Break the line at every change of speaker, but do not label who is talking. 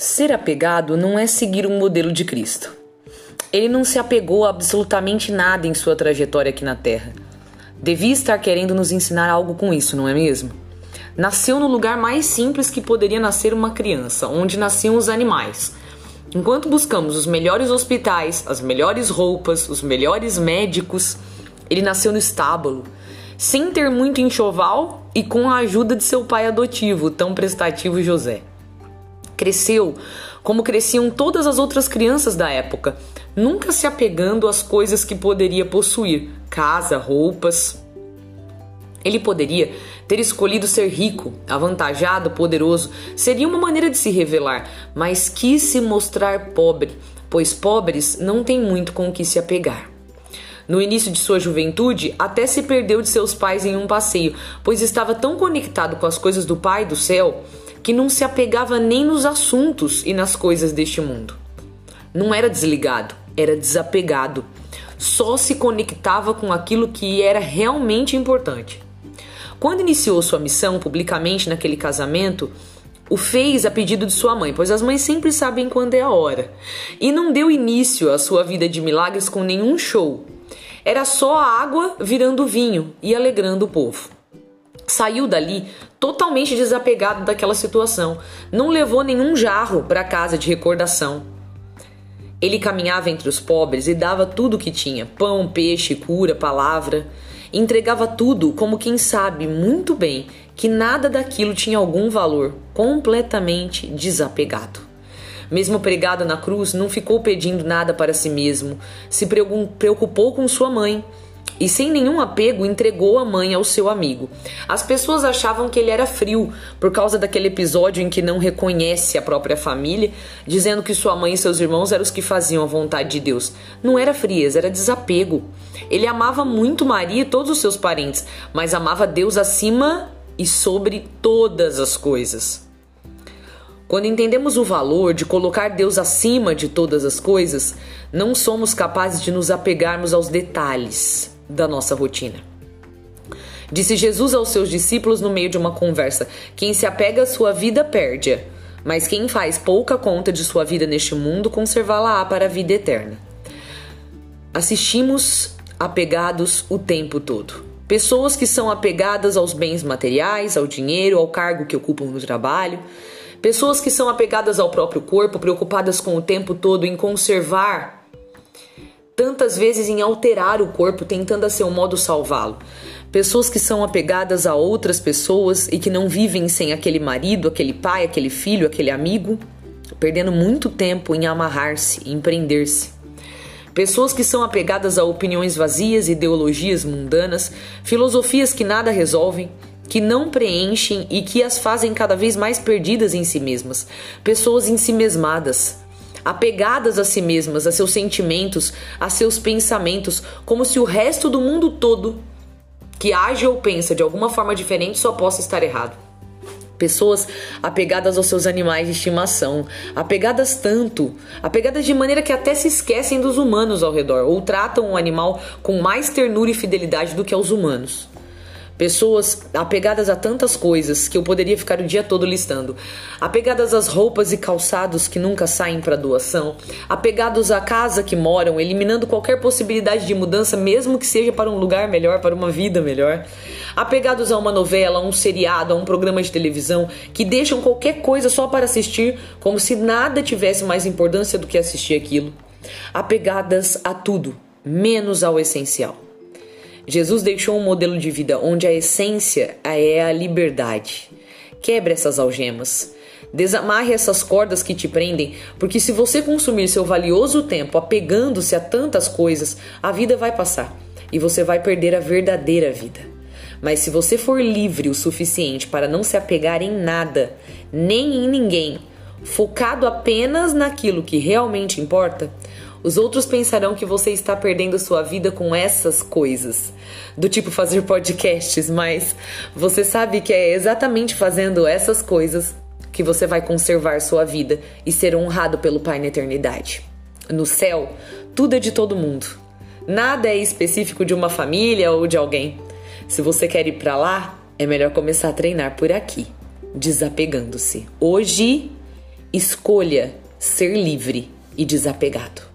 Ser apegado não é seguir um modelo de Cristo. Ele não se apegou a absolutamente nada em sua trajetória aqui na Terra. Devia estar querendo nos ensinar algo com isso, não é mesmo? Nasceu no lugar mais simples que poderia nascer uma criança, onde nasciam os animais. Enquanto buscamos os melhores hospitais, as melhores roupas, os melhores médicos, ele nasceu no estábulo, sem ter muito enxoval e com a ajuda de seu pai adotivo, tão prestativo José. Cresceu como cresciam todas as outras crianças da época, nunca se apegando às coisas que poderia possuir casa, roupas. Ele poderia ter escolhido ser rico, avantajado, poderoso, seria uma maneira de se revelar, mas quis se mostrar pobre, pois pobres não têm muito com o que se apegar. No início de sua juventude, até se perdeu de seus pais em um passeio, pois estava tão conectado com as coisas do Pai do céu que não se apegava nem nos assuntos e nas coisas deste mundo. Não era desligado, era desapegado. Só se conectava com aquilo que era realmente importante. Quando iniciou sua missão publicamente naquele casamento, o fez a pedido de sua mãe, pois as mães sempre sabem quando é a hora. E não deu início à sua vida de milagres com nenhum show. Era só a água virando vinho e alegrando o povo. Saiu dali totalmente desapegado daquela situação. Não levou nenhum jarro para casa de recordação. Ele caminhava entre os pobres e dava tudo o que tinha: pão, peixe, cura, palavra. Entregava tudo como quem sabe muito bem que nada daquilo tinha algum valor, completamente desapegado. Mesmo pregado na cruz, não ficou pedindo nada para si mesmo, se preocupou com sua mãe e, sem nenhum apego, entregou a mãe ao seu amigo. As pessoas achavam que ele era frio por causa daquele episódio em que não reconhece a própria família, dizendo que sua mãe e seus irmãos eram os que faziam a vontade de Deus. Não era frieza, era desapego. Ele amava muito Maria e todos os seus parentes, mas amava Deus acima e sobre todas as coisas. Quando entendemos o valor de colocar Deus acima de todas as coisas, não somos capazes de nos apegarmos aos detalhes da nossa rotina. Disse Jesus aos seus discípulos no meio de uma conversa: Quem se apega à sua vida perde-a, mas quem faz pouca conta de sua vida neste mundo conservá-la-á para a vida eterna. Assistimos apegados o tempo todo. Pessoas que são apegadas aos bens materiais, ao dinheiro, ao cargo que ocupam no trabalho. Pessoas que são apegadas ao próprio corpo, preocupadas com o tempo todo em conservar tantas vezes em alterar o corpo, tentando a seu modo salvá-lo. Pessoas que são apegadas a outras pessoas e que não vivem sem aquele marido, aquele pai, aquele filho, aquele amigo, perdendo muito tempo em amarrar-se, em prender-se. Pessoas que são apegadas a opiniões vazias, ideologias mundanas, filosofias que nada resolvem, que não preenchem e que as fazem cada vez mais perdidas em si mesmas. Pessoas em si mesmadas, apegadas a si mesmas, a seus sentimentos, a seus pensamentos, como se o resto do mundo todo que age ou pensa de alguma forma diferente só possa estar errado. Pessoas apegadas aos seus animais de estimação, apegadas tanto, apegadas de maneira que até se esquecem dos humanos ao redor, ou tratam o animal com mais ternura e fidelidade do que aos humanos. Pessoas apegadas a tantas coisas que eu poderia ficar o dia todo listando. Apegadas às roupas e calçados que nunca saem para doação. Apegados à casa que moram, eliminando qualquer possibilidade de mudança, mesmo que seja para um lugar melhor, para uma vida melhor. Apegados a uma novela, a um seriado, a um programa de televisão que deixam qualquer coisa só para assistir, como se nada tivesse mais importância do que assistir aquilo. Apegadas a tudo, menos ao essencial. Jesus deixou um modelo de vida onde a essência é a liberdade. Quebre essas algemas. Desamarre essas cordas que te prendem, porque se você consumir seu valioso tempo apegando-se a tantas coisas, a vida vai passar e você vai perder a verdadeira vida. Mas se você for livre o suficiente para não se apegar em nada, nem em ninguém, focado apenas naquilo que realmente importa, os outros pensarão que você está perdendo sua vida com essas coisas, do tipo fazer podcasts, mas você sabe que é exatamente fazendo essas coisas que você vai conservar sua vida e ser honrado pelo Pai na eternidade. No céu, tudo é de todo mundo. Nada é específico de uma família ou de alguém. Se você quer ir para lá, é melhor começar a treinar por aqui, desapegando-se. Hoje Escolha ser livre e desapegado.